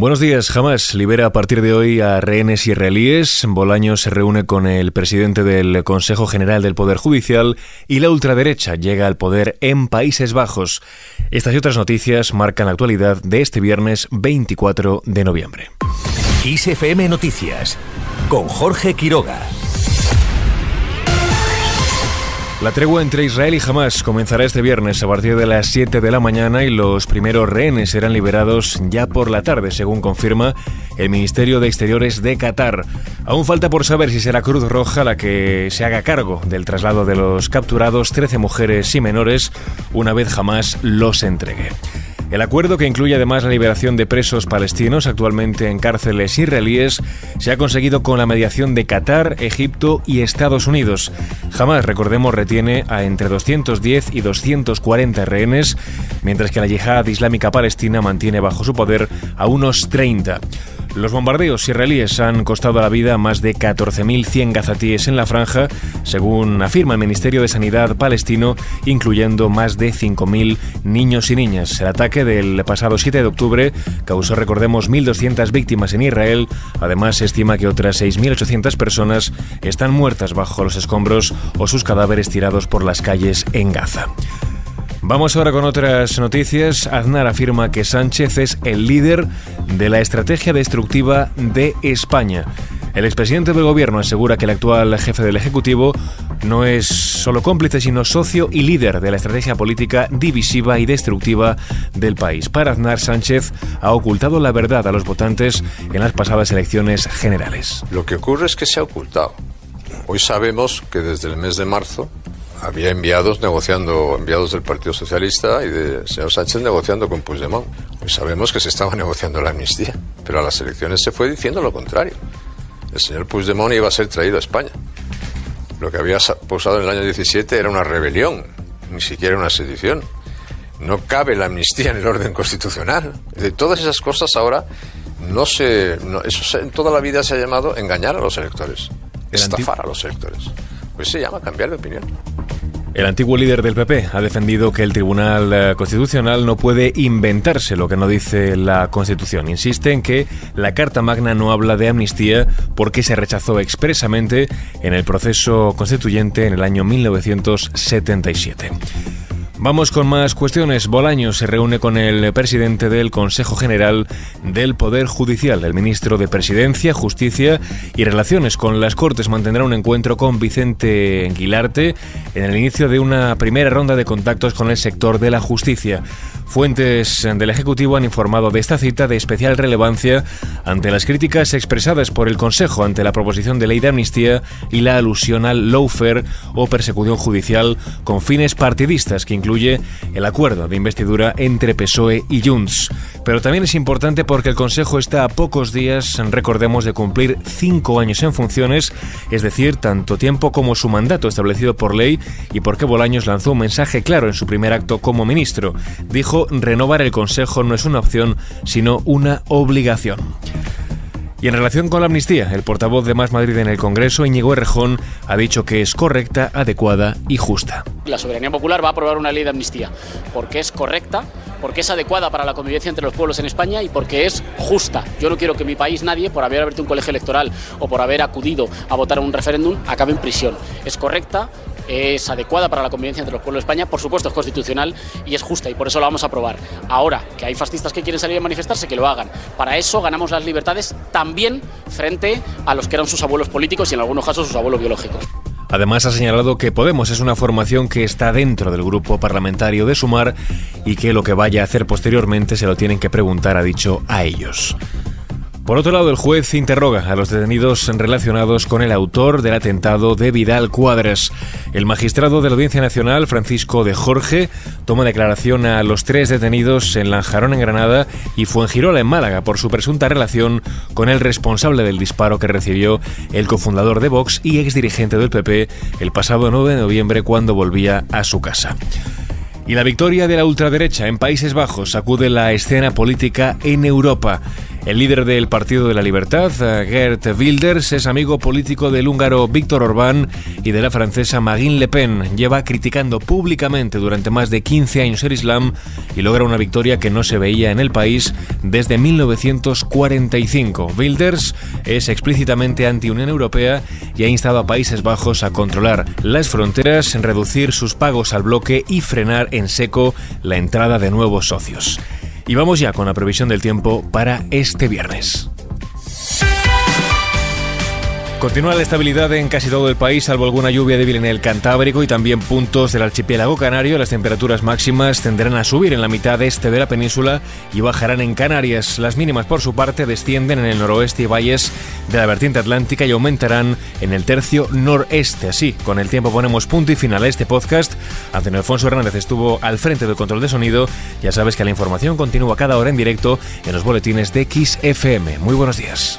Buenos días. Jamás libera a partir de hoy a rehenes israelíes. Bolaño se reúne con el presidente del Consejo General del Poder Judicial y la ultraderecha llega al poder en Países Bajos. Estas y otras noticias marcan la actualidad de este viernes 24 de noviembre. ISFM Noticias con Jorge Quiroga. La tregua entre Israel y Hamas comenzará este viernes a partir de las 7 de la mañana y los primeros rehenes serán liberados ya por la tarde, según confirma el Ministerio de Exteriores de Qatar. Aún falta por saber si será Cruz Roja la que se haga cargo del traslado de los capturados 13 mujeres y menores una vez Hamas los entregue. El acuerdo, que incluye además la liberación de presos palestinos actualmente en cárceles israelíes, se ha conseguido con la mediación de Qatar, Egipto y Estados Unidos. Jamás, recordemos, retiene a entre 210 y 240 rehenes, mientras que la yihad islámica palestina mantiene bajo su poder a unos 30. Los bombardeos israelíes han costado la vida a más de 14.100 gazatíes en la franja, según afirma el Ministerio de Sanidad palestino, incluyendo más de 5.000 niños y niñas. El ataque del pasado 7 de octubre causó, recordemos, 1.200 víctimas en Israel. Además, se estima que otras 6.800 personas están muertas bajo los escombros o sus cadáveres tirados por las calles en Gaza. Vamos ahora con otras noticias. Aznar afirma que Sánchez es el líder de la estrategia destructiva de España. El expresidente del gobierno asegura que el actual jefe del Ejecutivo no es solo cómplice, sino socio y líder de la estrategia política divisiva y destructiva del país. Para Aznar, Sánchez ha ocultado la verdad a los votantes en las pasadas elecciones generales. Lo que ocurre es que se ha ocultado. Hoy sabemos que desde el mes de marzo había enviados negociando, enviados del Partido Socialista y del señor Sánchez negociando con Puigdemont. Hoy sabemos que se estaba negociando la amnistía, pero a las elecciones se fue diciendo lo contrario. El señor Puigdemont iba a ser traído a España. Lo que había posado en el año 17 era una rebelión, ni siquiera una sedición. No cabe la amnistía en el orden constitucional. De todas esas cosas ahora no se, eso en toda la vida se ha llamado engañar a los electores, estafar a los electores. Pues se llama cambiar de opinión. El antiguo líder del PP ha defendido que el Tribunal eh, Constitucional no puede inventarse lo que no dice la Constitución. Insiste en que la Carta Magna no habla de amnistía porque se rechazó expresamente en el proceso constituyente en el año 1977. Vamos con más cuestiones. Bolaño se reúne con el presidente del Consejo General del Poder Judicial. El ministro de Presidencia, Justicia y Relaciones con las Cortes mantendrá un encuentro con Vicente Guilarte en el inicio de una primera ronda de contactos con el sector de la justicia. Fuentes del Ejecutivo han informado de esta cita de especial relevancia ante las críticas expresadas por el Consejo ante la proposición de ley de amnistía y la alusión al lawfare o persecución judicial con fines partidistas que incluye el acuerdo de investidura entre PSOE y Junts. Pero también es importante porque el Consejo está a pocos días, recordemos, de cumplir cinco años en funciones, es decir, tanto tiempo como su mandato establecido por ley y porque Bolaños lanzó un mensaje claro en su primer acto como ministro. Dijo renovar el Consejo no es una opción, sino una obligación. Y en relación con la amnistía, el portavoz de Más Madrid en el Congreso, Íñigo Errejón, ha dicho que es correcta, adecuada y justa. La soberanía popular va a aprobar una ley de amnistía porque es correcta, porque es adecuada para la convivencia entre los pueblos en España y porque es justa. Yo no quiero que mi país nadie, por haber abierto un colegio electoral o por haber acudido a votar a un referéndum, acabe en prisión. Es correcta, es adecuada para la convivencia entre los pueblos de España, por supuesto es constitucional y es justa y por eso la vamos a aprobar. Ahora, que hay fascistas que quieren salir a manifestarse, que lo hagan. Para eso ganamos las libertades también frente a los que eran sus abuelos políticos y en algunos casos sus abuelos biológicos. Además ha señalado que Podemos es una formación que está dentro del grupo parlamentario de Sumar y que lo que vaya a hacer posteriormente se lo tienen que preguntar, ha dicho, a ellos. Por otro lado, el juez interroga a los detenidos relacionados con el autor del atentado de Vidal Cuadras. El magistrado de la Audiencia Nacional, Francisco de Jorge, toma declaración a los tres detenidos en Lanjarón, en Granada, y Fuengirola, en Málaga, por su presunta relación con el responsable del disparo que recibió el cofundador de Vox y exdirigente del PP el pasado 9 de noviembre cuando volvía a su casa. Y la victoria de la ultraderecha en Países Bajos sacude la escena política en Europa. El líder del Partido de la Libertad, Gert Wilders, es amigo político del húngaro Víctor Orbán y de la francesa Marine Le Pen. Lleva criticando públicamente durante más de 15 años el Islam y logra una victoria que no se veía en el país desde 1945. Wilders es explícitamente anti-Unión Europea y ha instado a Países Bajos a controlar las fronteras, reducir sus pagos al bloque y frenar en seco la entrada de nuevos socios. Y vamos ya con la previsión del tiempo para este viernes. Continúa la estabilidad en casi todo el país, salvo alguna lluvia débil en el Cantábrico y también puntos del archipiélago canario. Las temperaturas máximas tenderán a subir en la mitad este de la península y bajarán en Canarias. Las mínimas, por su parte, descienden en el noroeste y valles de la vertiente atlántica y aumentarán en el tercio noreste. Así, con el tiempo ponemos punto y final a este podcast. Antonio Alfonso Hernández estuvo al frente del control de sonido. Ya sabes que la información continúa cada hora en directo en los boletines de XFM. Muy buenos días.